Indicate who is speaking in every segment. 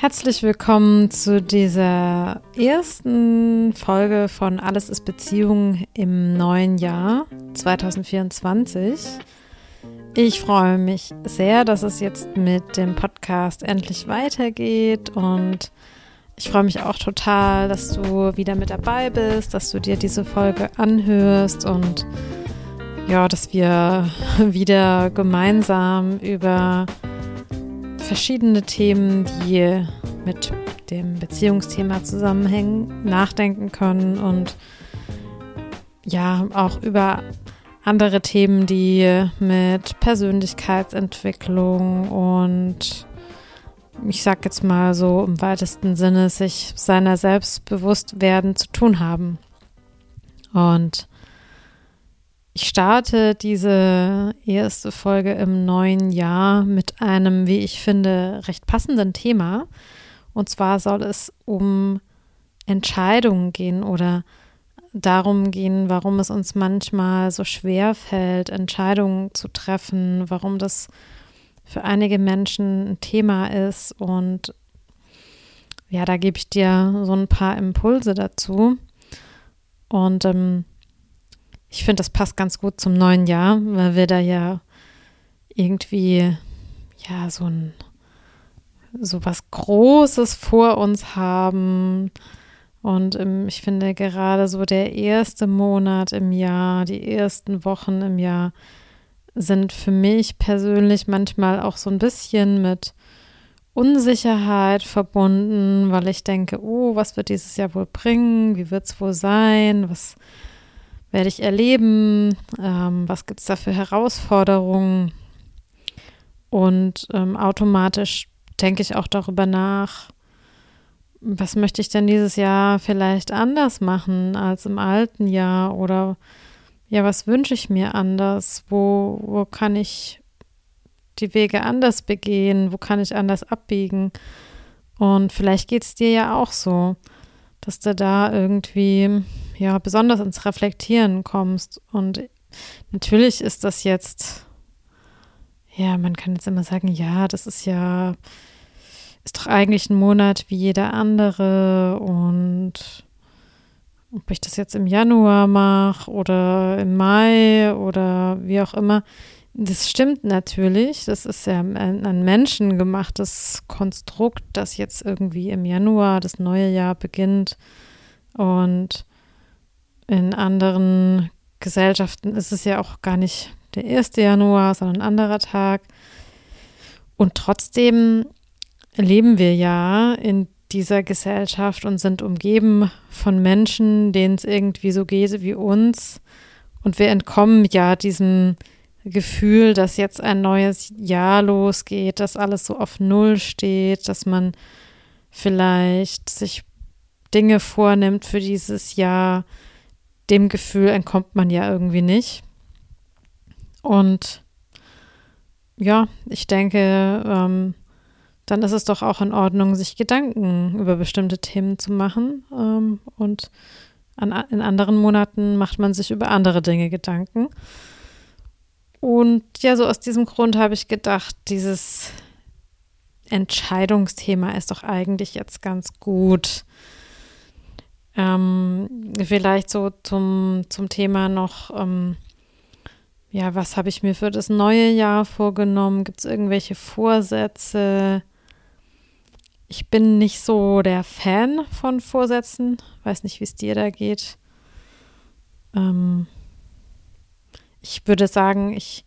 Speaker 1: Herzlich willkommen zu dieser ersten Folge von Alles ist Beziehung im neuen Jahr 2024. Ich freue mich sehr, dass es jetzt mit dem Podcast endlich weitergeht und ich freue mich auch total, dass du wieder mit dabei bist, dass du dir diese Folge anhörst und ja, dass wir wieder gemeinsam über verschiedene Themen, die mit dem Beziehungsthema zusammenhängen, nachdenken können und ja, auch über andere Themen, die mit Persönlichkeitsentwicklung und ich sag jetzt mal so im weitesten Sinne sich seiner selbst werden zu tun haben. Und ich starte diese erste Folge im neuen Jahr mit einem, wie ich finde, recht passenden Thema. Und zwar soll es um Entscheidungen gehen oder darum gehen, warum es uns manchmal so schwer fällt, Entscheidungen zu treffen, warum das für einige Menschen ein Thema ist. Und ja, da gebe ich dir so ein paar Impulse dazu. Und ähm, ich finde, das passt ganz gut zum neuen Jahr, weil wir da ja irgendwie ja so ein so was Großes vor uns haben. Und im, ich finde gerade so der erste Monat im Jahr, die ersten Wochen im Jahr sind für mich persönlich manchmal auch so ein bisschen mit Unsicherheit verbunden, weil ich denke, oh, was wird dieses Jahr wohl bringen? Wie wird es wohl sein? Was werde ich erleben? Ähm, was gibt es da für Herausforderungen? Und ähm, automatisch denke ich auch darüber nach, was möchte ich denn dieses Jahr vielleicht anders machen als im alten Jahr? Oder ja, was wünsche ich mir anders? Wo, wo kann ich die Wege anders begehen? Wo kann ich anders abbiegen? Und vielleicht geht es dir ja auch so, dass du da irgendwie ja, besonders ins Reflektieren kommst. Und natürlich ist das jetzt, ja, man kann jetzt immer sagen, ja, das ist ja, ist doch eigentlich ein Monat wie jeder andere und ob ich das jetzt im Januar mache oder im Mai oder wie auch immer, das stimmt natürlich. Das ist ja ein, ein menschengemachtes Konstrukt, das jetzt irgendwie im Januar das neue Jahr beginnt. Und in anderen Gesellschaften ist es ja auch gar nicht der 1. Januar, sondern ein anderer Tag. Und trotzdem leben wir ja in dieser Gesellschaft und sind umgeben von Menschen, denen es irgendwie so geht wie uns. Und wir entkommen ja diesem Gefühl, dass jetzt ein neues Jahr losgeht, dass alles so auf Null steht, dass man vielleicht sich Dinge vornimmt für dieses Jahr, dem Gefühl entkommt man ja irgendwie nicht. Und ja, ich denke, ähm, dann ist es doch auch in Ordnung, sich Gedanken über bestimmte Themen zu machen. Ähm, und an, in anderen Monaten macht man sich über andere Dinge Gedanken. Und ja, so aus diesem Grund habe ich gedacht, dieses Entscheidungsthema ist doch eigentlich jetzt ganz gut ähm, vielleicht so zum, zum Thema noch, ähm, ja, was habe ich mir für das neue Jahr vorgenommen? Gibt es irgendwelche Vorsätze? Ich bin nicht so der Fan von Vorsätzen. Weiß nicht, wie es dir da geht. Ähm, ich würde sagen, ich,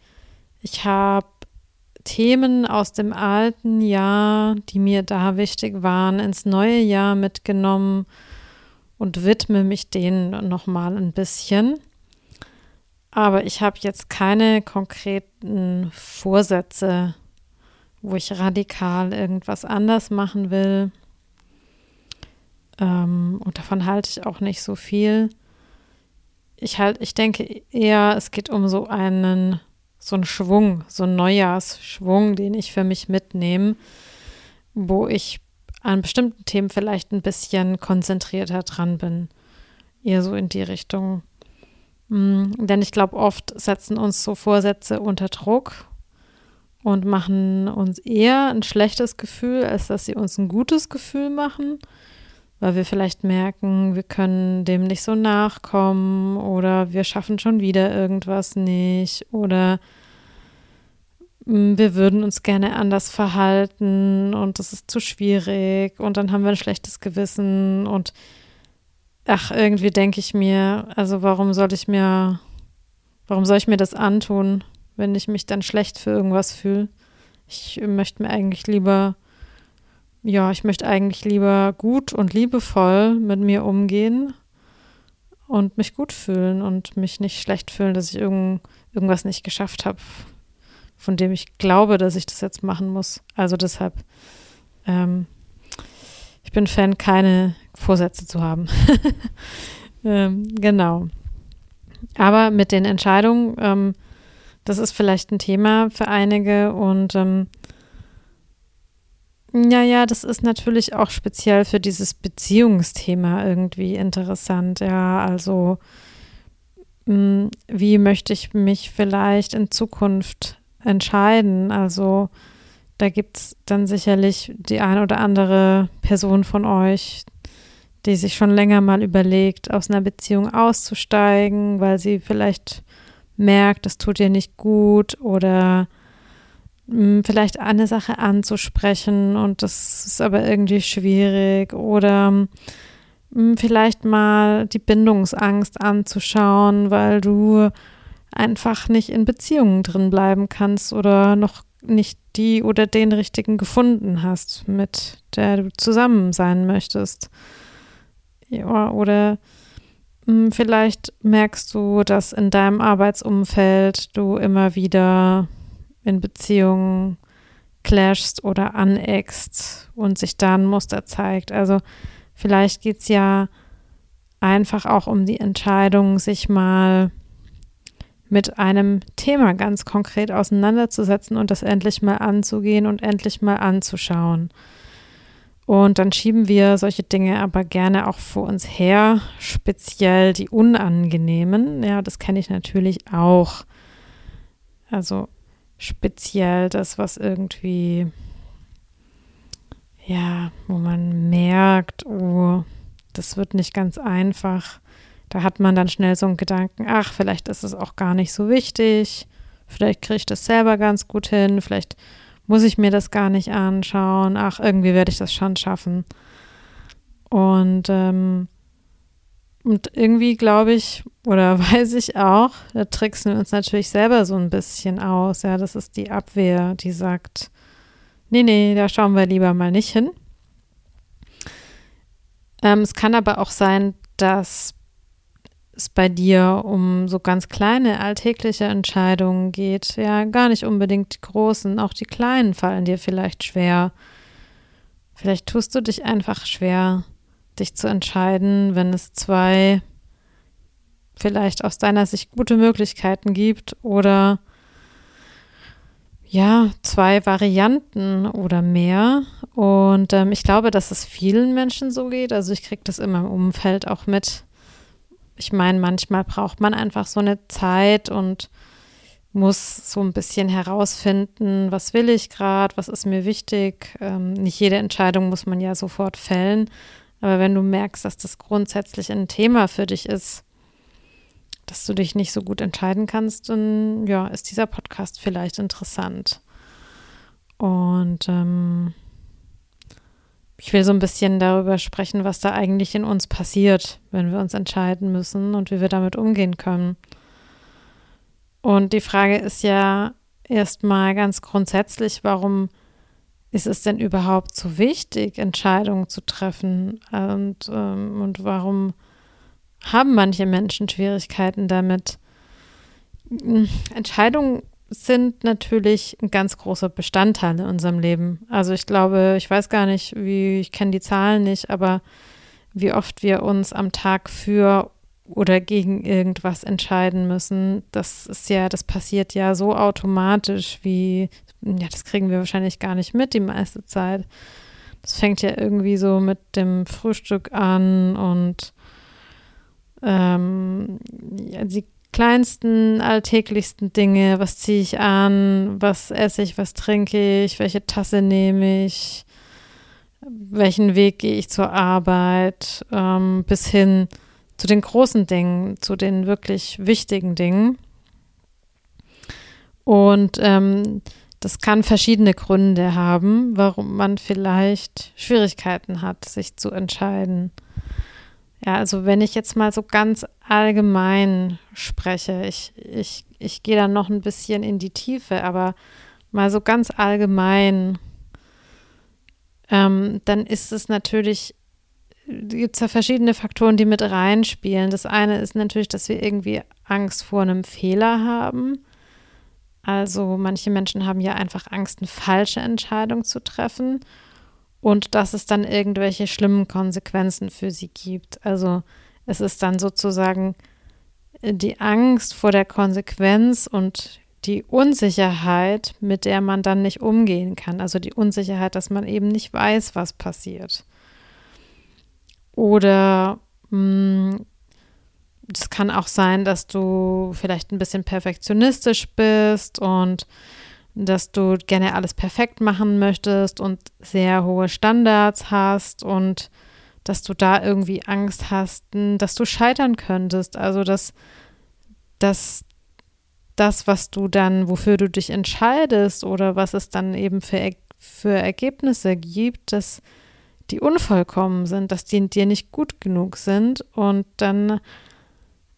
Speaker 1: ich habe Themen aus dem alten Jahr, die mir da wichtig waren, ins neue Jahr mitgenommen und widme mich denen nochmal ein bisschen. Aber ich habe jetzt keine konkreten Vorsätze, wo ich radikal irgendwas anders machen will. Ähm, und davon halte ich auch nicht so viel. Ich halt, ich denke eher, es geht um so einen, so einen Schwung, so einen Neujahrsschwung, den ich für mich mitnehme, wo ich an bestimmten Themen vielleicht ein bisschen konzentrierter dran bin. Eher so in die Richtung. Mhm. Denn ich glaube, oft setzen uns so Vorsätze unter Druck und machen uns eher ein schlechtes Gefühl, als dass sie uns ein gutes Gefühl machen, weil wir vielleicht merken, wir können dem nicht so nachkommen oder wir schaffen schon wieder irgendwas nicht oder mm, wir würden uns gerne anders verhalten und das ist zu schwierig und dann haben wir ein schlechtes Gewissen und ach, irgendwie denke ich mir, also warum soll ich mir, warum soll ich mir das antun? wenn ich mich dann schlecht für irgendwas fühle. Ich möchte mir eigentlich lieber, ja, ich möchte eigentlich lieber gut und liebevoll mit mir umgehen und mich gut fühlen und mich nicht schlecht fühlen, dass ich irgend, irgendwas nicht geschafft habe, von dem ich glaube, dass ich das jetzt machen muss. Also deshalb, ähm, ich bin Fan, keine Vorsätze zu haben. ähm, genau. Aber mit den Entscheidungen, ähm, das ist vielleicht ein Thema für einige und ähm, ja, ja, das ist natürlich auch speziell für dieses Beziehungsthema irgendwie interessant. Ja, also mh, hm, wie möchte ich mich vielleicht in Zukunft entscheiden? Also da gibt es dann sicherlich die eine oder andere Person von euch, die sich schon länger mal überlegt, aus einer Beziehung auszusteigen, weil sie vielleicht merkt, es tut ihr nicht gut oder mh, hm, vielleicht eine Sache anzusprechen und das ist aber irgendwie schwierig oder mh, hm, vielleicht mal die Bindungsangst anzuschauen, weil du einfach nicht in Beziehungen drin bleiben kannst oder noch nicht die oder den richtigen gefunden hast, mit der du zusammen sein möchtest. Ja, oder hm, vielleicht merkst du, dass in deinem Arbeitsumfeld du immer wieder in Beziehungen clashst oder aneckst und sich da ein Muster zeigt. Also vielleicht geht es ja einfach auch um die Entscheidung, sich mal mit einem Thema ganz konkret auseinanderzusetzen und das endlich mal anzugehen und endlich mal anzuschauen. Und dann schieben wir solche Dinge aber gerne auch vor uns her, speziell die unangenehmen. Ja, das kenne ich natürlich auch. Also speziell das, was irgendwie, ja, wo man merkt, oh, das wird nicht ganz einfach. Da hat man dann schnell so einen Gedanken, ach, vielleicht ist es auch gar nicht so wichtig. Vielleicht kriege ich das selber ganz gut hin. Vielleicht muss ich mir das gar nicht anschauen. Ach, irgendwie werde ich das schon schaffen. Und, ähm, und irgendwie glaube ich oder weiß ich auch, da tricksen wir uns natürlich selber so ein bisschen aus. Ja, das ist die Abwehr, die sagt, nee, nee, da schauen wir lieber mal nicht hin. Ähm, es kann aber auch sein, dass es bei dir um so ganz kleine alltägliche Entscheidungen geht, ja, gar nicht unbedingt die großen, auch die kleinen fallen dir vielleicht schwer. Vielleicht tust du dich einfach schwer, dich zu entscheiden, wenn es zwei vielleicht aus deiner Sicht gute Möglichkeiten gibt oder ja, zwei Varianten oder mehr. Und ähm, ich glaube, dass es vielen Menschen so geht. Also ich kriege das immer im Umfeld auch mit, ich meine, manchmal braucht man einfach so eine Zeit und muss so ein bisschen herausfinden, was will ich gerade, was ist mir wichtig. Ähm, nicht jede Entscheidung muss man ja sofort fällen, aber wenn du merkst, dass das grundsätzlich ein Thema für dich ist, dass du dich nicht so gut entscheiden kannst, dann ja, ist dieser Podcast vielleicht interessant. Und ähm, ich will so ein bisschen darüber sprechen, was da eigentlich in uns passiert, wenn wir uns entscheiden müssen und wie wir damit umgehen können. Und die Frage ist ja erstmal ganz grundsätzlich, warum ist es denn überhaupt so wichtig, Entscheidungen zu treffen? Und, ähm, und warum haben manche Menschen Schwierigkeiten damit? Entscheidungen sind natürlich ein ganz großer Bestandteil in unserem Leben. Also ich glaube, ich weiß gar nicht, wie, ich kenne die Zahlen nicht, aber wie oft wir uns am Tag für oder gegen irgendwas entscheiden müssen, das ist ja, das passiert ja so automatisch wie, ja, das kriegen wir wahrscheinlich gar nicht mit die meiste Zeit. Das fängt ja irgendwie so mit dem Frühstück an und ähm, ja, die kleinsten, alltäglichsten Dinge. Was ziehe ich an? Was esse ich? Was trinke ich? Welche Tasse nehme ich? Welchen Weg gehe ich zur Arbeit? Ähm, bis hin zu den großen Dingen, zu den wirklich wichtigen Dingen. Und ähm, das kann verschiedene Gründe haben, warum man vielleicht Schwierigkeiten hat, sich zu entscheiden. Ja, also wenn ich jetzt mal so ganz allgemein spreche, ich, ich, ich gehe dann noch ein bisschen in die Tiefe, aber mal so ganz allgemein, ähm, dann ist es natürlich, gibt es ja verschiedene Faktoren, die mit reinspielen. Das eine ist natürlich, dass wir irgendwie Angst vor einem Fehler haben. Also manche Menschen haben ja einfach Angst, eine falsche Entscheidung zu treffen und dass es dann irgendwelche schlimmen Konsequenzen für sie gibt. Also es ist dann sozusagen äh, die Angst vor der Konsequenz und die Unsicherheit, mit der man dann nicht umgehen kann. Also die Unsicherheit, dass man eben nicht weiß, was passiert. Oder hm, es kann auch sein, dass du vielleicht ein bisschen perfektionistisch bist und dass du gerne alles perfekt machen möchtest und sehr hohe Standards hast und dass du da irgendwie Angst hast, dass du scheitern könntest. Also dass, dass das, was du dann, wofür du dich entscheidest oder was es dann eben für, für Ergebnisse gibt, dass die unvollkommen sind, dass die dir nicht gut genug sind und dann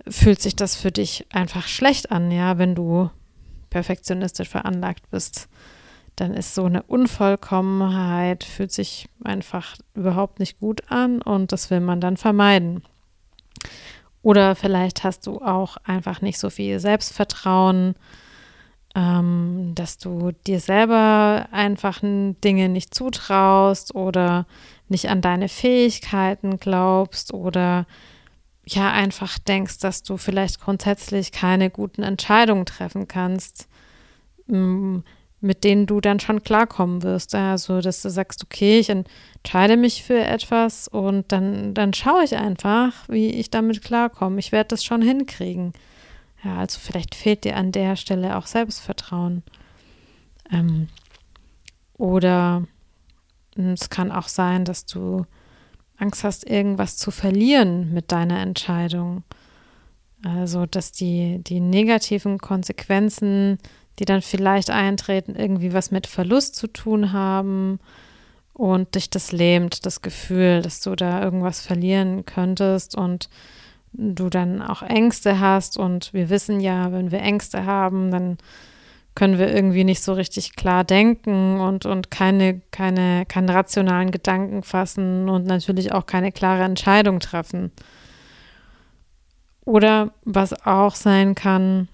Speaker 1: fühlt sich das für dich einfach schlecht an, ja, wenn du perfektionistisch veranlagt bist, dann ist so eine Unvollkommenheit, fühlt sich einfach überhaupt nicht gut an und das will man dann vermeiden. Oder vielleicht hast du auch einfach nicht so viel Selbstvertrauen, ähm, dass du dir selber einfach Dinge nicht zutraust oder nicht an deine Fähigkeiten glaubst oder ja einfach denkst, dass du vielleicht grundsätzlich keine guten Entscheidungen treffen kannst, mm, mit denen du dann schon klarkommen wirst. Also, dass du sagst, okay, ich entscheide mich für etwas und dann, dann schaue ich einfach, wie ich damit klarkomme. Ich werde das schon hinkriegen. Ja, also vielleicht fehlt dir an der Stelle auch Selbstvertrauen. Ähm, oder mm, es kann auch sein, dass du Angst hast, irgendwas zu verlieren mit deiner Entscheidung. Also, dass die, die negativen Konsequenzen, die dann vielleicht eintreten, irgendwie was mit Verlust zu tun haben und dich das lähmt, das Gefühl, dass du da irgendwas verlieren könntest und du dann auch Ängste hast. Und wir wissen ja, wenn wir Ängste haben, dann können wir irgendwie nicht so richtig klar denken und, und keine, keine, keine rationalen Gedanken fassen und natürlich auch keine klare Entscheidung treffen. Oder was auch sein kann,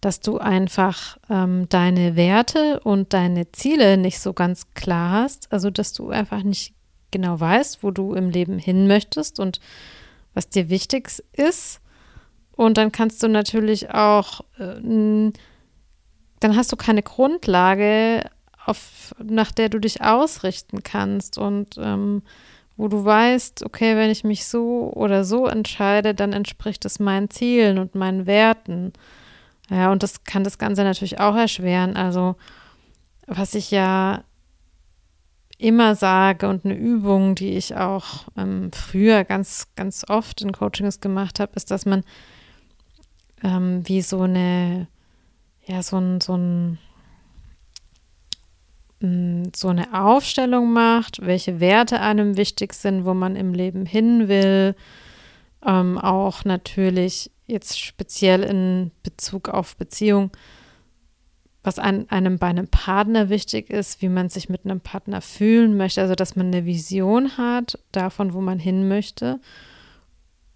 Speaker 1: dass du einfach ähm, deine Werte und deine Ziele nicht so ganz klar hast. Also, dass du einfach nicht genau weißt, wo du im Leben hin möchtest und was dir wichtig ist. Und dann kannst du natürlich auch äh, dann hast du keine Grundlage, auf, nach der du dich ausrichten kannst und ähm, wo du weißt, okay, wenn ich mich so oder so entscheide, dann entspricht es meinen Zielen und meinen Werten. Ja, und das kann das Ganze natürlich auch erschweren. Also, was ich ja immer sage und eine Übung, die ich auch ähm, früher ganz, ganz oft in Coachings gemacht habe, ist, dass man ähm, wie so eine ja, so ein, so ein mm, so eine Aufstellung macht, welche Werte einem wichtig sind, wo man im Leben hin will. Ähm, auch natürlich jetzt speziell in Bezug auf Beziehung, was an, einem bei einem Partner wichtig ist, wie man sich mit einem Partner fühlen möchte, also dass man eine Vision hat davon, wo man hin möchte.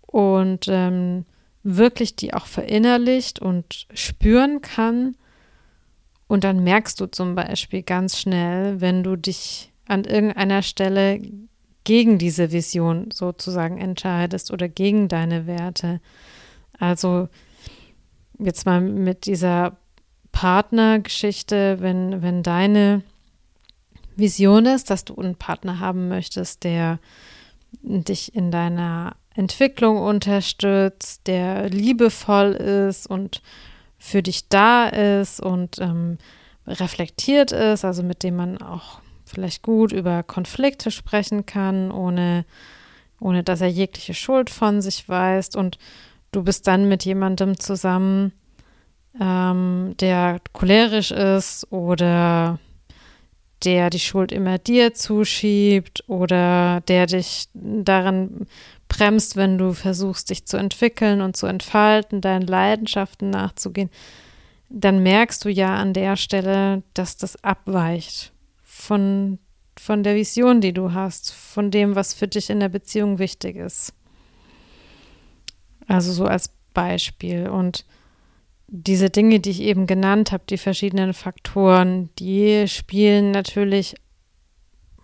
Speaker 1: Und ähm, wirklich die auch verinnerlicht und spüren kann. Und dann merkst du zum Beispiel ganz schnell, wenn du dich an irgendeiner Stelle gegen diese Vision sozusagen entscheidest oder gegen deine Werte. Also jetzt mal mit dieser Partnergeschichte, wenn, wenn deine Vision ist, dass du einen Partner haben möchtest, der dich in deiner Entwicklung unterstützt, der liebevoll ist und für dich da ist und ähm, reflektiert ist, also mit dem man auch vielleicht gut über Konflikte sprechen kann, ohne, ohne dass er jegliche Schuld von sich weist. Und du bist dann mit jemandem zusammen, ähm, der cholerisch ist oder der die Schuld immer dir zuschiebt oder der dich daran bremst, wenn du versuchst, dich zu entwickeln und zu entfalten, deinen Leidenschaften nachzugehen, dann merkst du ja an der Stelle, dass das abweicht von, von der Vision, die du hast, von dem, was für dich in der Beziehung wichtig ist. Also so als Beispiel. Und diese Dinge, die ich eben genannt habe, die verschiedenen Faktoren, die spielen natürlich,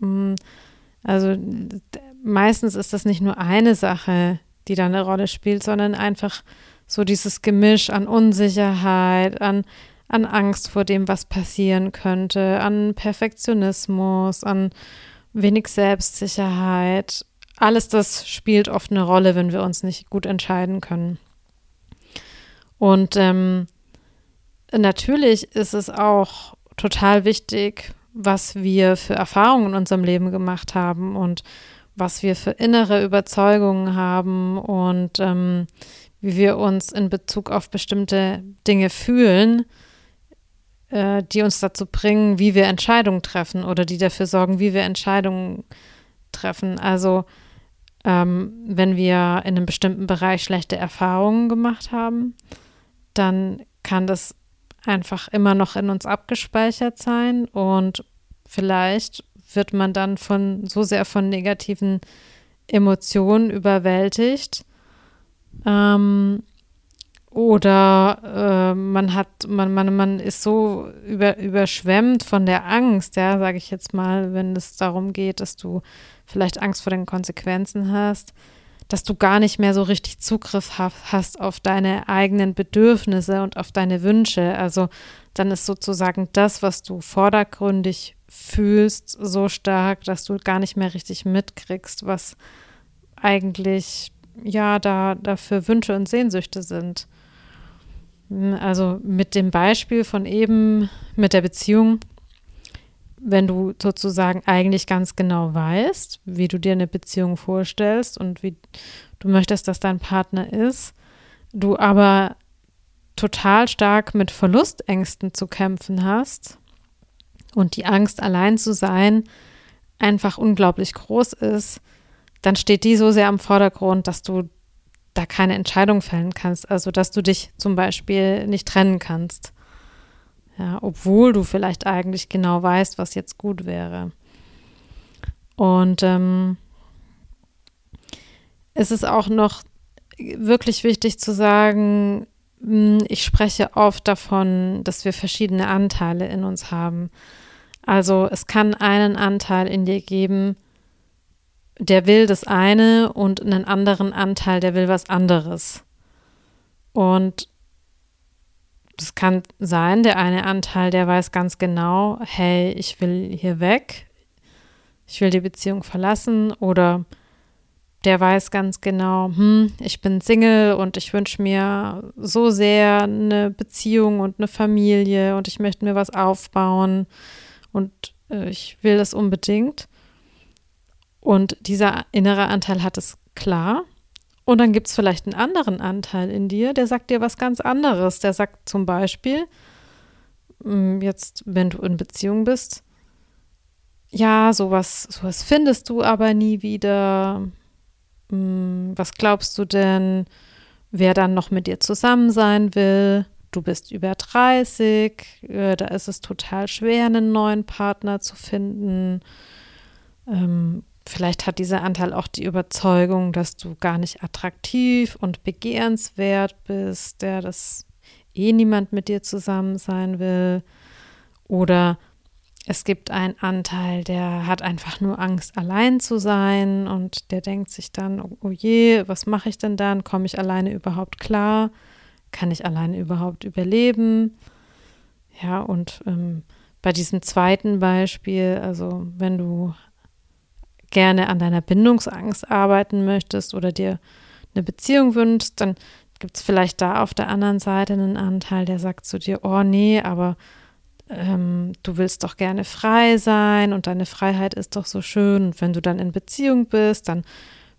Speaker 1: mm, also meistens ist das nicht nur eine Sache, die da eine Rolle spielt, sondern einfach so dieses Gemisch an Unsicherheit, an, an Angst vor dem, was passieren könnte, an Perfektionismus, an wenig Selbstsicherheit. Alles das spielt oft eine Rolle, wenn wir uns nicht gut entscheiden können. Und ähm, natürlich ist es auch total wichtig, was wir für Erfahrungen in unserem Leben gemacht haben und was wir für innere Überzeugungen haben und ähm, wie wir uns in Bezug auf bestimmte Dinge fühlen, äh, die uns dazu bringen, wie wir Entscheidungen treffen oder die dafür sorgen, wie wir Entscheidungen treffen. Also ähm, wenn wir in einem bestimmten Bereich schlechte Erfahrungen gemacht haben, dann kann das einfach immer noch in uns abgespeichert sein und vielleicht wird man dann von so sehr von negativen Emotionen überwältigt. Ähm, oder äh, man hat, man, man, man ist so über, überschwemmt von der Angst, ja, sage ich jetzt mal, wenn es darum geht, dass du vielleicht Angst vor den Konsequenzen hast, dass du gar nicht mehr so richtig Zugriff hast auf deine eigenen Bedürfnisse und auf deine Wünsche. Also dann ist sozusagen das, was du vordergründig fühlst, so stark, dass du gar nicht mehr richtig mitkriegst, was eigentlich ja da dafür Wünsche und Sehnsüchte sind. Also mit dem Beispiel von eben mit der Beziehung wenn du sozusagen eigentlich ganz genau weißt, wie du dir eine Beziehung vorstellst und wie du möchtest, dass dein Partner ist, du aber total stark mit Verlustängsten zu kämpfen hast und die Angst, allein zu sein, einfach unglaublich groß ist, dann steht die so sehr am Vordergrund, dass du da keine Entscheidung fällen kannst. Also, dass du dich zum Beispiel nicht trennen kannst. Ja, obwohl du vielleicht eigentlich genau weißt, was jetzt gut wäre. Und ähm, es ist auch noch wirklich wichtig zu sagen, hm, ich spreche oft davon, dass wir verschiedene Anteile in uns haben. Also es kann einen Anteil in dir geben, der will das eine und einen anderen Anteil, der will was anderes. Und das kann sein, der eine Anteil, der weiß ganz genau, hey, ich will hier weg, ich will die Beziehung verlassen oder der weiß ganz genau, hm, ich bin Single und ich wünsche mir so sehr eine Beziehung und eine Familie und ich möchte mir was aufbauen und äh, ich will das unbedingt. Und dieser innere Anteil hat es klar und dann gibt es vielleicht einen anderen Anteil in dir, der sagt dir was ganz anderes. Der sagt zum Beispiel, mm, jetzt, wenn du in Beziehung bist, ja, sowas, sowas findest du aber nie wieder. Mm, was glaubst du denn, wer dann noch mit dir zusammen sein will? Du bist über 30, äh, da ist es total schwer, einen neuen Partner zu finden. Ähm, Vielleicht hat dieser Anteil auch die Überzeugung, dass du gar nicht attraktiv und begehrenswert bist, der das eh niemand mit dir zusammen sein will. Oder es gibt einen Anteil, der hat einfach nur Angst, allein zu sein und der denkt sich dann, oh je, was mache ich denn dann? Komme ich alleine überhaupt klar? Kann ich alleine überhaupt überleben? Ja, und ähm, bei diesem zweiten Beispiel, also wenn du gerne an deiner Bindungsangst arbeiten möchtest oder dir eine Beziehung wünschst, dann gibt es vielleicht da auf der anderen Seite einen Anteil, der sagt zu dir, oh nee, aber ähm, du willst doch gerne frei sein und deine Freiheit ist doch so schön. Und wenn du dann in Beziehung bist, dann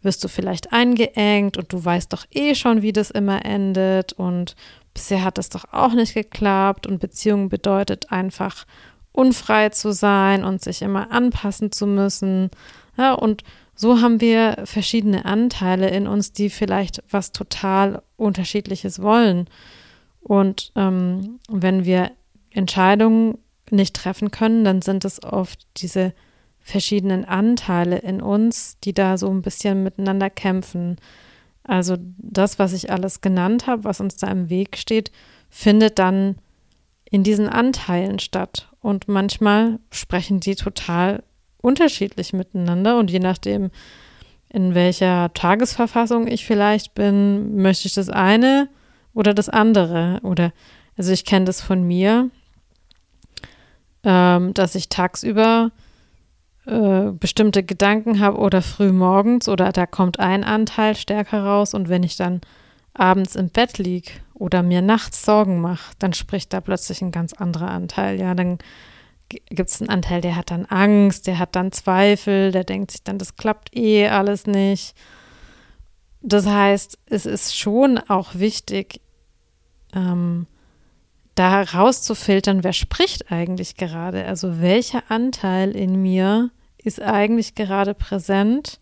Speaker 1: wirst du vielleicht eingeengt und du weißt doch eh schon, wie das immer endet und bisher hat das doch auch nicht geklappt und Beziehung bedeutet einfach unfrei zu sein und sich immer anpassen zu müssen. Ja, und so haben wir verschiedene Anteile in uns, die vielleicht was total Unterschiedliches wollen. Und ähm, wenn wir Entscheidungen nicht treffen können, dann sind es oft diese verschiedenen Anteile in uns, die da so ein bisschen miteinander kämpfen. Also das, was ich alles genannt habe, was uns da im Weg steht, findet dann in diesen Anteilen statt. Und manchmal sprechen die total unterschiedlich miteinander. Und je nachdem, in welcher Tagesverfassung ich vielleicht bin, möchte ich das eine oder das andere. Oder also ich kenne das von mir, ähm, dass ich tagsüber äh, bestimmte Gedanken habe oder früh morgens oder da kommt ein Anteil stärker raus und wenn ich dann abends im Bett liege oder mir nachts Sorgen mache, dann spricht da plötzlich ein ganz anderer Anteil. Ja, dann gibt es einen Anteil, der hat dann Angst, der hat dann Zweifel, der denkt sich dann, das klappt eh alles nicht. Das heißt, es ist schon auch wichtig, ähm, da rauszufiltern, wer spricht eigentlich gerade? Also welcher Anteil in mir ist eigentlich gerade präsent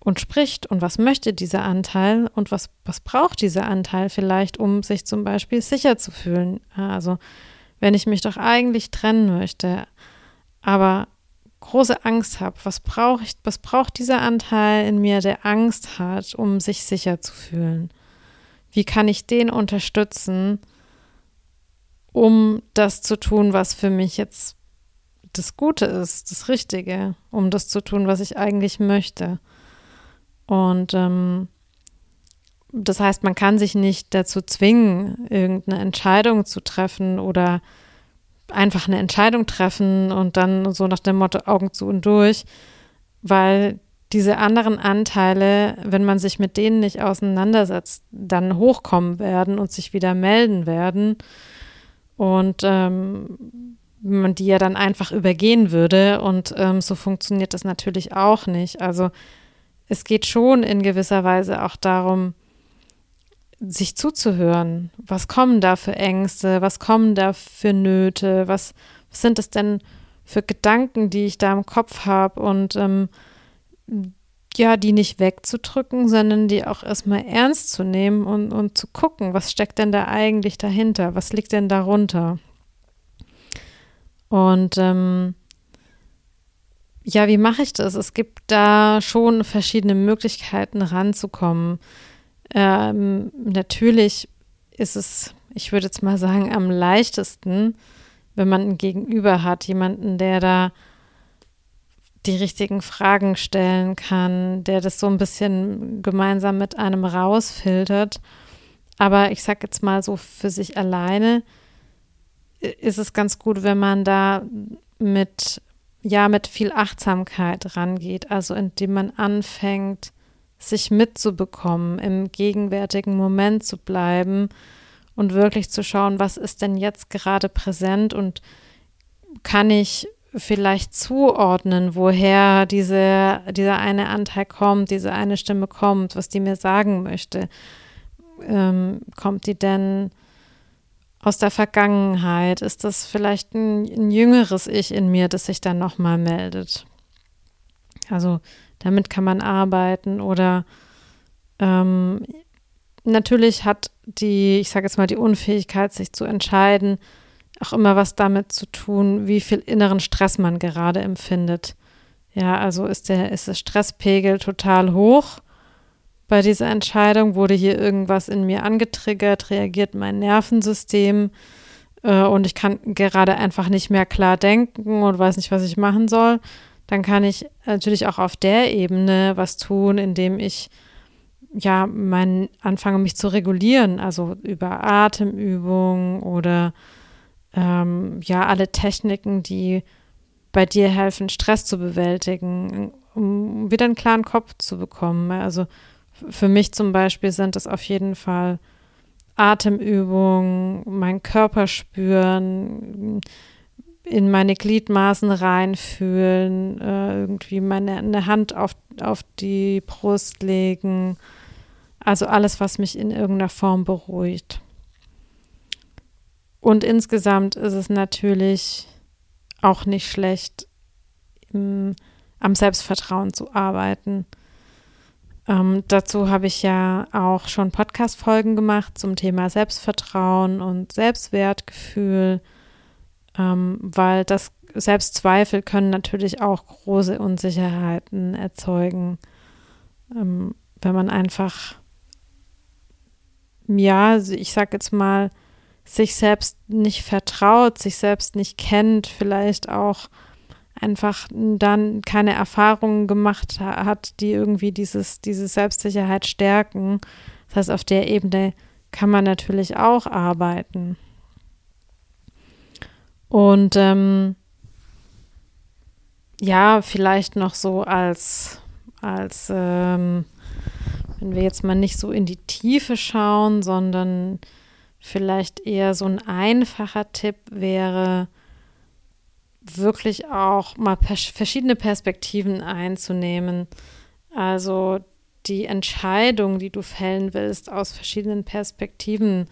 Speaker 1: und spricht und was möchte dieser Anteil und was, was braucht dieser Anteil vielleicht, um sich zum Beispiel sicher zu fühlen? Also wenn ich mich doch eigentlich trennen möchte, aber große Angst habe, was brauche ich, was braucht dieser Anteil in mir, der Angst hat, um sich sicher zu fühlen? Wie kann ich den unterstützen, um das zu tun, was für mich jetzt das Gute ist, das Richtige, um das zu tun, was ich eigentlich möchte. Und ähm, das heißt, man kann sich nicht dazu zwingen, irgendeine Entscheidung zu treffen oder einfach eine Entscheidung treffen und dann so nach dem Motto Augen zu und durch, weil diese anderen Anteile, wenn man sich mit denen nicht auseinandersetzt, dann hochkommen werden und sich wieder melden werden und ähm, man die ja dann einfach übergehen würde. Und ähm, so funktioniert das natürlich auch nicht. Also es geht schon in gewisser Weise auch darum, sich zuzuhören. Was kommen da für Ängste? Was kommen da für Nöte? Was, was sind es denn für Gedanken, die ich da im Kopf habe? Und ähm, ja, die nicht wegzudrücken, sondern die auch erstmal ernst zu nehmen und, und zu gucken, was steckt denn da eigentlich dahinter? Was liegt denn darunter? Und ähm, ja, wie mache ich das? Es gibt da schon verschiedene Möglichkeiten ranzukommen. Ähm, natürlich ist es, ich würde jetzt mal sagen, am leichtesten, wenn man ein Gegenüber hat, jemanden, der da die richtigen Fragen stellen kann, der das so ein bisschen gemeinsam mit einem rausfiltert. Aber ich sage jetzt mal so für sich alleine ist es ganz gut, wenn man da mit ja mit viel Achtsamkeit rangeht, also indem man anfängt, sich mitzubekommen, im gegenwärtigen Moment zu bleiben und wirklich zu schauen, was ist denn jetzt gerade präsent und kann ich vielleicht zuordnen, woher diese, dieser eine Anteil kommt, diese eine Stimme kommt, was die mir sagen möchte. Ähm, kommt die denn aus der Vergangenheit? Ist das vielleicht ein, ein jüngeres Ich in mir, das sich dann nochmal meldet? Also damit kann man arbeiten oder ähm, natürlich hat die, ich sage jetzt mal, die Unfähigkeit, sich zu entscheiden, auch immer was damit zu tun, wie viel inneren Stress man gerade empfindet. Ja, also ist der, ist der Stresspegel total hoch bei dieser Entscheidung? Wurde hier irgendwas in mir angetriggert? Reagiert mein Nervensystem? Äh, und ich kann gerade einfach nicht mehr klar denken und weiß nicht, was ich machen soll. Dann kann ich natürlich auch auf der Ebene was tun, indem ich ja mein, anfange, mich zu regulieren, also über Atemübungen oder ähm, ja, alle Techniken, die bei dir helfen, Stress zu bewältigen, um wieder einen klaren Kopf zu bekommen. Also für mich zum Beispiel sind es auf jeden Fall Atemübungen, meinen Körper spüren, in meine Gliedmaßen reinfühlen, äh, irgendwie meine eine Hand auf, auf die Brust legen. Also alles, was mich in irgendeiner Form beruhigt. Und insgesamt ist es natürlich auch nicht schlecht, im, am Selbstvertrauen zu arbeiten. Ähm, dazu habe ich ja auch schon Podcast-Folgen gemacht zum Thema Selbstvertrauen und Selbstwertgefühl, ähm, weil das Selbstzweifel können natürlich auch große Unsicherheiten erzeugen, ähm, wenn man einfach, ja, ich sag jetzt mal, sich selbst nicht vertraut, sich selbst nicht kennt, vielleicht auch einfach dann keine Erfahrungen gemacht hat, die irgendwie dieses, diese Selbstsicherheit stärken. Das heißt, auf der Ebene kann man natürlich auch arbeiten. Und ähm, ja, vielleicht noch so als, als ähm, wenn wir jetzt mal nicht so in die Tiefe schauen, sondern vielleicht eher so ein einfacher Tipp wäre, wirklich auch mal verschiedene Perspektiven einzunehmen. Also die Entscheidung, die du fällen willst, aus verschiedenen Perspektiven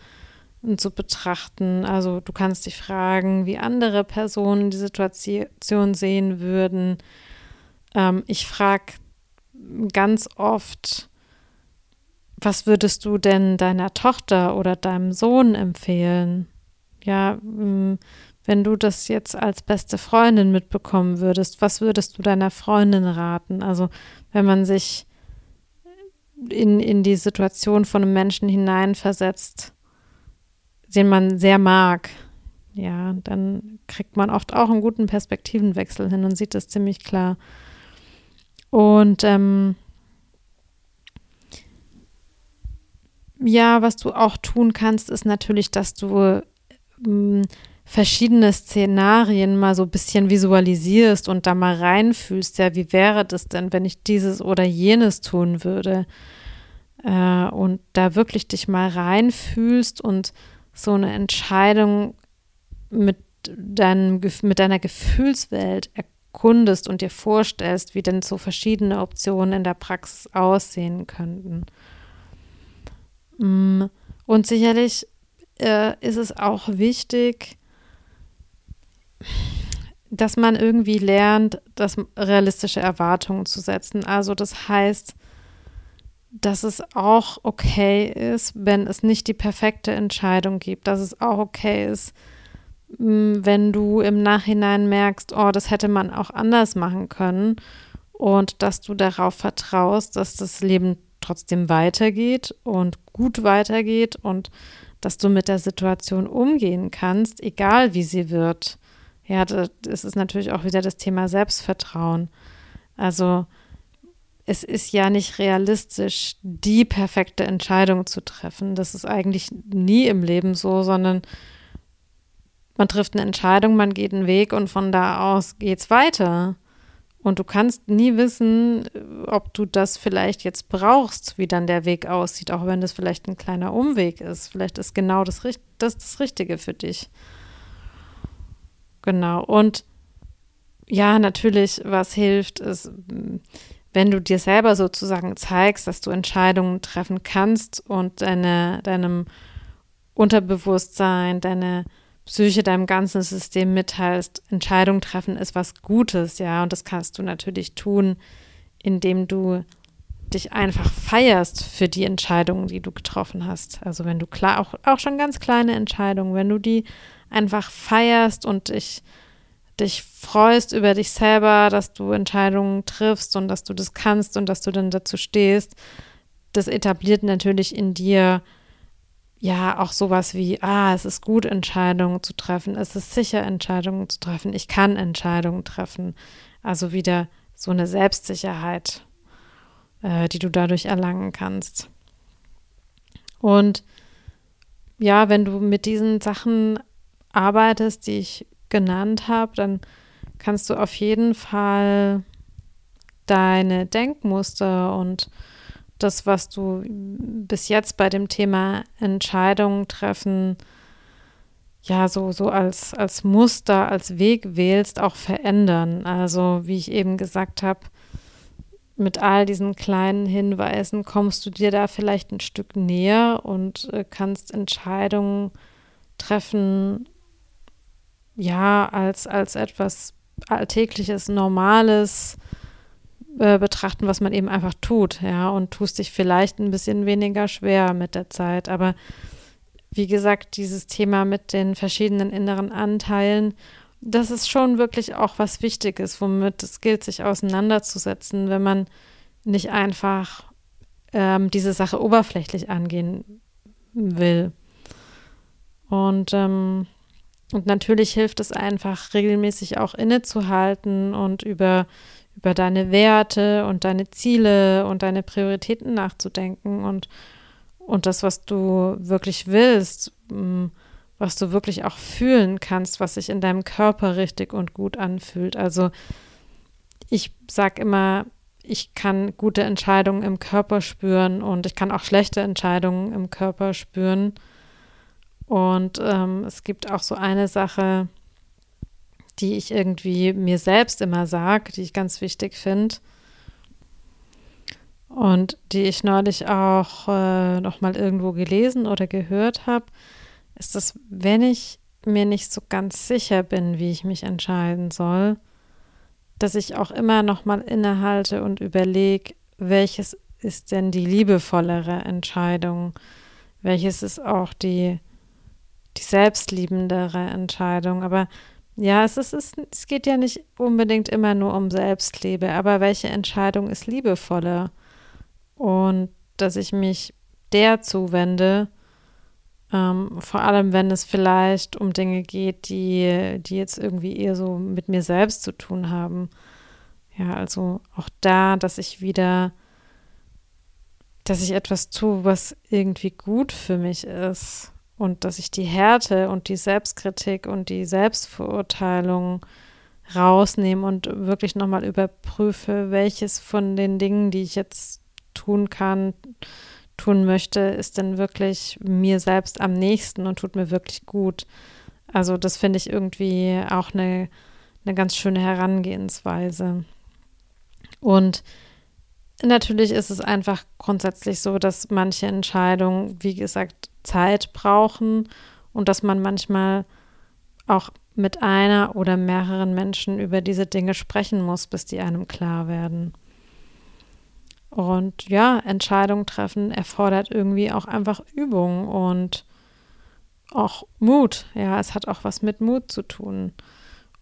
Speaker 1: zu betrachten. Also du kannst dich fragen, wie andere Personen die Situation sehen würden. Ähm, ich frage ganz oft, was würdest du denn deiner Tochter oder deinem Sohn empfehlen? Ja, wenn du das jetzt als beste Freundin mitbekommen würdest, was würdest du deiner Freundin raten? Also wenn man sich in, in die Situation von einem Menschen hineinversetzt, den man sehr mag, ja, dann kriegt man oft auch einen guten Perspektivenwechsel hin und sieht das ziemlich klar. Und ähm, ja, was du auch tun kannst, ist natürlich, dass du ähm, verschiedene Szenarien mal so ein bisschen visualisierst und da mal reinfühlst, ja, wie wäre das denn, wenn ich dieses oder jenes tun würde? Äh, und da wirklich dich mal reinfühlst und so eine Entscheidung mit, deinem, mit deiner Gefühlswelt erkundest und dir vorstellst, wie denn so verschiedene Optionen in der Praxis aussehen könnten. Mm, und sicherlich äh, ist es auch wichtig, dass man irgendwie lernt, das realistische Erwartungen zu setzen. Also das heißt, dass es auch okay ist, wenn es nicht die perfekte Entscheidung gibt, dass es auch okay ist, wenn du im Nachhinein merkst, oh, das hätte man auch anders machen können und dass du darauf vertraust, dass das Leben trotzdem weitergeht und gut weitergeht und dass du mit der Situation umgehen kannst, egal wie sie wird. Ja, das ist natürlich auch wieder das Thema Selbstvertrauen. Also es ist ja nicht realistisch, die perfekte Entscheidung zu treffen. Das ist eigentlich nie im Leben so, sondern man trifft eine Entscheidung, man geht einen Weg und von da aus geht's weiter. Und du kannst nie wissen, ob du das vielleicht jetzt brauchst, wie dann der Weg aussieht, auch wenn das vielleicht ein kleiner Umweg ist. Vielleicht ist genau das, das, das Richtige für dich. Genau. Und ja, natürlich, was hilft, ist, wenn du dir selber sozusagen zeigst, dass du Entscheidungen treffen kannst und deine, deinem Unterbewusstsein, deine Psyche, deinem ganzen System mitteilst, Entscheidungen treffen ist was Gutes, ja, und das kannst du natürlich tun, indem du dich einfach feierst für die Entscheidungen, die du getroffen hast. Also wenn du klar, auch, auch schon ganz kleine Entscheidungen, wenn du die einfach feierst und dich, dich freust über dich selber, dass du Entscheidungen triffst und dass du das kannst und dass du dann dazu stehst, das etabliert natürlich in dir ja auch sowas wie, ah, es ist gut, Entscheidungen zu treffen, es ist sicher, Entscheidungen zu treffen, ich kann Entscheidungen treffen. Also wieder so eine Selbstsicherheit, äh, die du dadurch erlangen kannst. Und ja, wenn du mit diesen Sachen arbeitest, die ich genannt habe, dann kannst du auf jeden Fall deine Denkmuster und das, was du bis jetzt bei dem Thema Entscheidungen treffen, ja, so, so als, als Muster, als Weg wählst, auch verändern. Also, wie ich eben gesagt habe, mit all diesen kleinen Hinweisen kommst du dir da vielleicht ein Stück näher und äh, kannst Entscheidungen treffen, ja, als, als etwas Alltägliches, Normales äh, betrachten, was man eben einfach tut, ja, und tust dich vielleicht ein bisschen weniger schwer mit der Zeit. Aber wie gesagt, dieses Thema mit den verschiedenen inneren Anteilen, das ist schon wirklich auch was Wichtiges, womit es gilt, sich auseinanderzusetzen, wenn man nicht einfach ähm, diese Sache oberflächlich angehen will. Und, ähm, und natürlich hilft es einfach, regelmäßig auch innezuhalten und über, über deine Werte und deine Ziele und deine Prioritäten nachzudenken und, und das, was du wirklich willst, mm, was du wirklich auch fühlen kannst, was sich in deinem Körper richtig und gut anfühlt. Also ich sage immer, ich kann gute Entscheidungen im Körper spüren und ich kann auch schlechte Entscheidungen im Körper spüren. Und ähm, es gibt auch so eine Sache, die ich irgendwie mir selbst immer sage, die ich ganz wichtig finde. Und die ich neulich auch äh, noch mal irgendwo gelesen oder gehört habe, ist dass wenn ich mir nicht so ganz sicher bin, wie ich mich entscheiden soll, dass ich auch immer noch mal innehalte und überlege, welches ist denn die liebevollere Entscheidung, welches ist auch die die selbstliebendere Entscheidung. Aber ja, es, ist, es, es geht ja nicht unbedingt immer nur um Selbstliebe, aber welche Entscheidung ist liebevoller? Und dass ich mich der zuwende, ähm, vor allem wenn es vielleicht um Dinge geht, die, die jetzt irgendwie eher so mit mir selbst zu tun haben. Ja, also auch da, dass ich wieder, dass ich etwas tue, was irgendwie gut für mich ist und dass ich die Härte und die Selbstkritik und die Selbstverurteilung rausnehme und wirklich nochmal überprüfe, welches von den Dingen, die ich jetzt tun kann, tun möchte, ist denn wirklich mir selbst am nächsten und tut mir wirklich gut. Also das finde ich irgendwie auch eine, eine ganz schöne Herangehensweise. Und natürlich ist es einfach grundsätzlich so, dass manche Entscheidungen, wie gesagt, Zeit brauchen und dass man manchmal auch mit einer oder mehreren Menschen über diese Dinge sprechen muss, bis die einem klar werden. Und ja, Entscheidungen treffen erfordert irgendwie auch einfach Übung und auch Mut. Ja, es hat auch was mit Mut zu tun.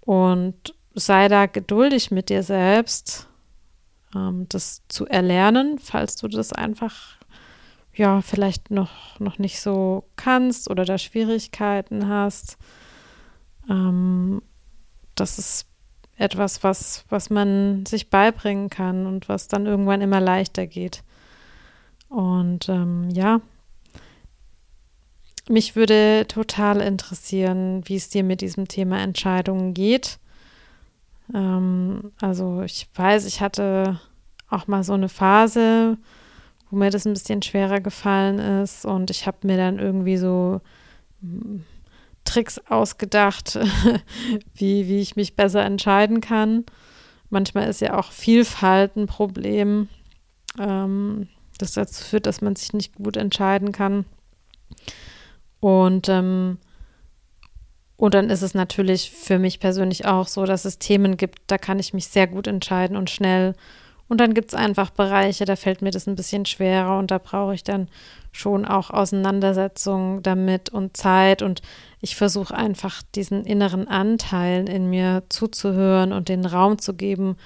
Speaker 1: Und sei da geduldig mit dir selbst, ähm, das zu erlernen, falls du das einfach ja, vielleicht noch, noch nicht so kannst oder da Schwierigkeiten hast. Ähm, das ist etwas, was, was man sich beibringen kann und was dann irgendwann immer leichter geht. Und ähm, ja, mich würde total interessieren, wie es dir mit diesem Thema Entscheidungen geht. Ähm, also ich weiß, ich hatte auch mal so eine Phase, wo mir das ein bisschen schwerer gefallen ist. Und ich habe mir dann irgendwie so hm, Tricks ausgedacht, wie, wie ich mich besser entscheiden kann. Manchmal ist ja auch Vielfalt ein Problem, ähm, das dazu führt, dass man sich nicht gut entscheiden kann. Und, ähm, und dann ist es natürlich für mich persönlich auch so, dass es Themen gibt, da kann ich mich sehr gut entscheiden und schnell und dann gibt es einfach Bereiche, da fällt mir das ein bisschen schwerer und da brauche ich dann schon auch Auseinandersetzung damit und Zeit. Und ich versuche einfach diesen inneren Anteilen in mir zuzuhören und den Raum zu geben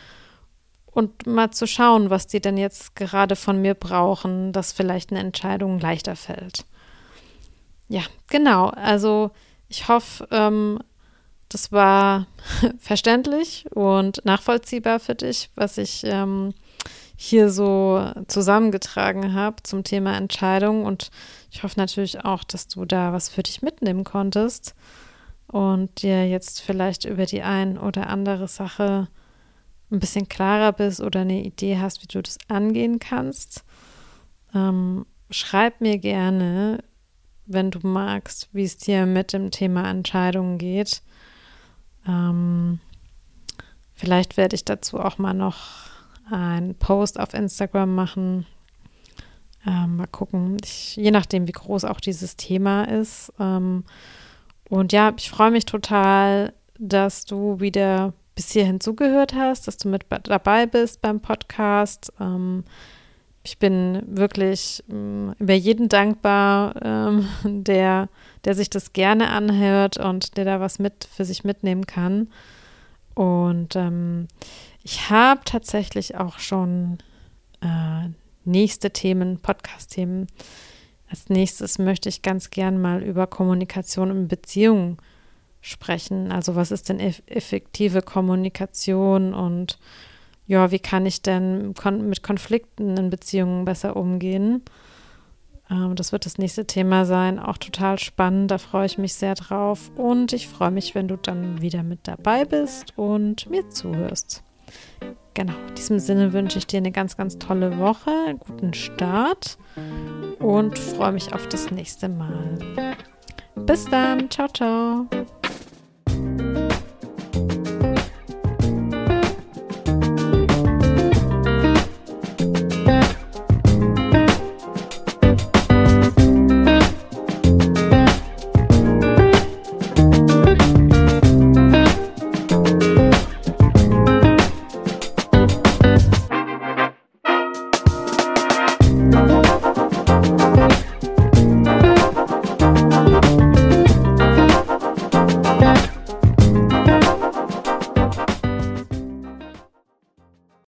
Speaker 1: und mal zu schauen, was die denn jetzt gerade von mir brauchen, dass vielleicht eine Entscheidung leichter fällt. Ja, genau. Also ich hoffe, ähm, das war verständlich und nachvollziehbar für dich, was ich ähm, hier so zusammengetragen habe zum Thema Entscheidung. Und ich hoffe natürlich auch, dass du da was für dich mitnehmen konntest und dir jetzt vielleicht über die ein oder andere Sache ein bisschen klarer bist oder eine Idee hast, wie du das angehen kannst. ähm, schreib mir gerne, wenn du magst, wie es dir mit dem Thema Entscheidungen geht. Ähm, vielleicht werde ich dazu auch mal noch einen Post auf Instagram machen. Ähm, mal gucken, ich, je nachdem, wie groß auch dieses Thema ist. Ähm, und ja, ich freue mich total, dass du wieder bis hierhin zugehört hast, dass du mit dabei bist beim Podcast. Ähm, ich bin wirklich ähm, über jeden dankbar, ähm, der, der sich das gerne anhört und der da was mit für sich mitnehmen kann. Und ähm, ich habe tatsächlich auch schon äh, nächste Themen, Podcast-Themen. Als nächstes möchte ich ganz gern mal über Kommunikation in Beziehungen sprechen. Also was ist denn effektive Kommunikation und ja, wie kann ich denn kon mit Konflikten in Beziehungen besser umgehen? Ähm, das wird das nächste Thema sein. Auch total spannend. Da freue ich mich sehr drauf. Und ich freue mich, wenn du dann wieder mit dabei bist und mir zuhörst. Genau, in diesem Sinne wünsche ich dir eine ganz, ganz tolle Woche, einen guten Start und freue mich auf das nächste Mal. Bis dann, ciao, ciao.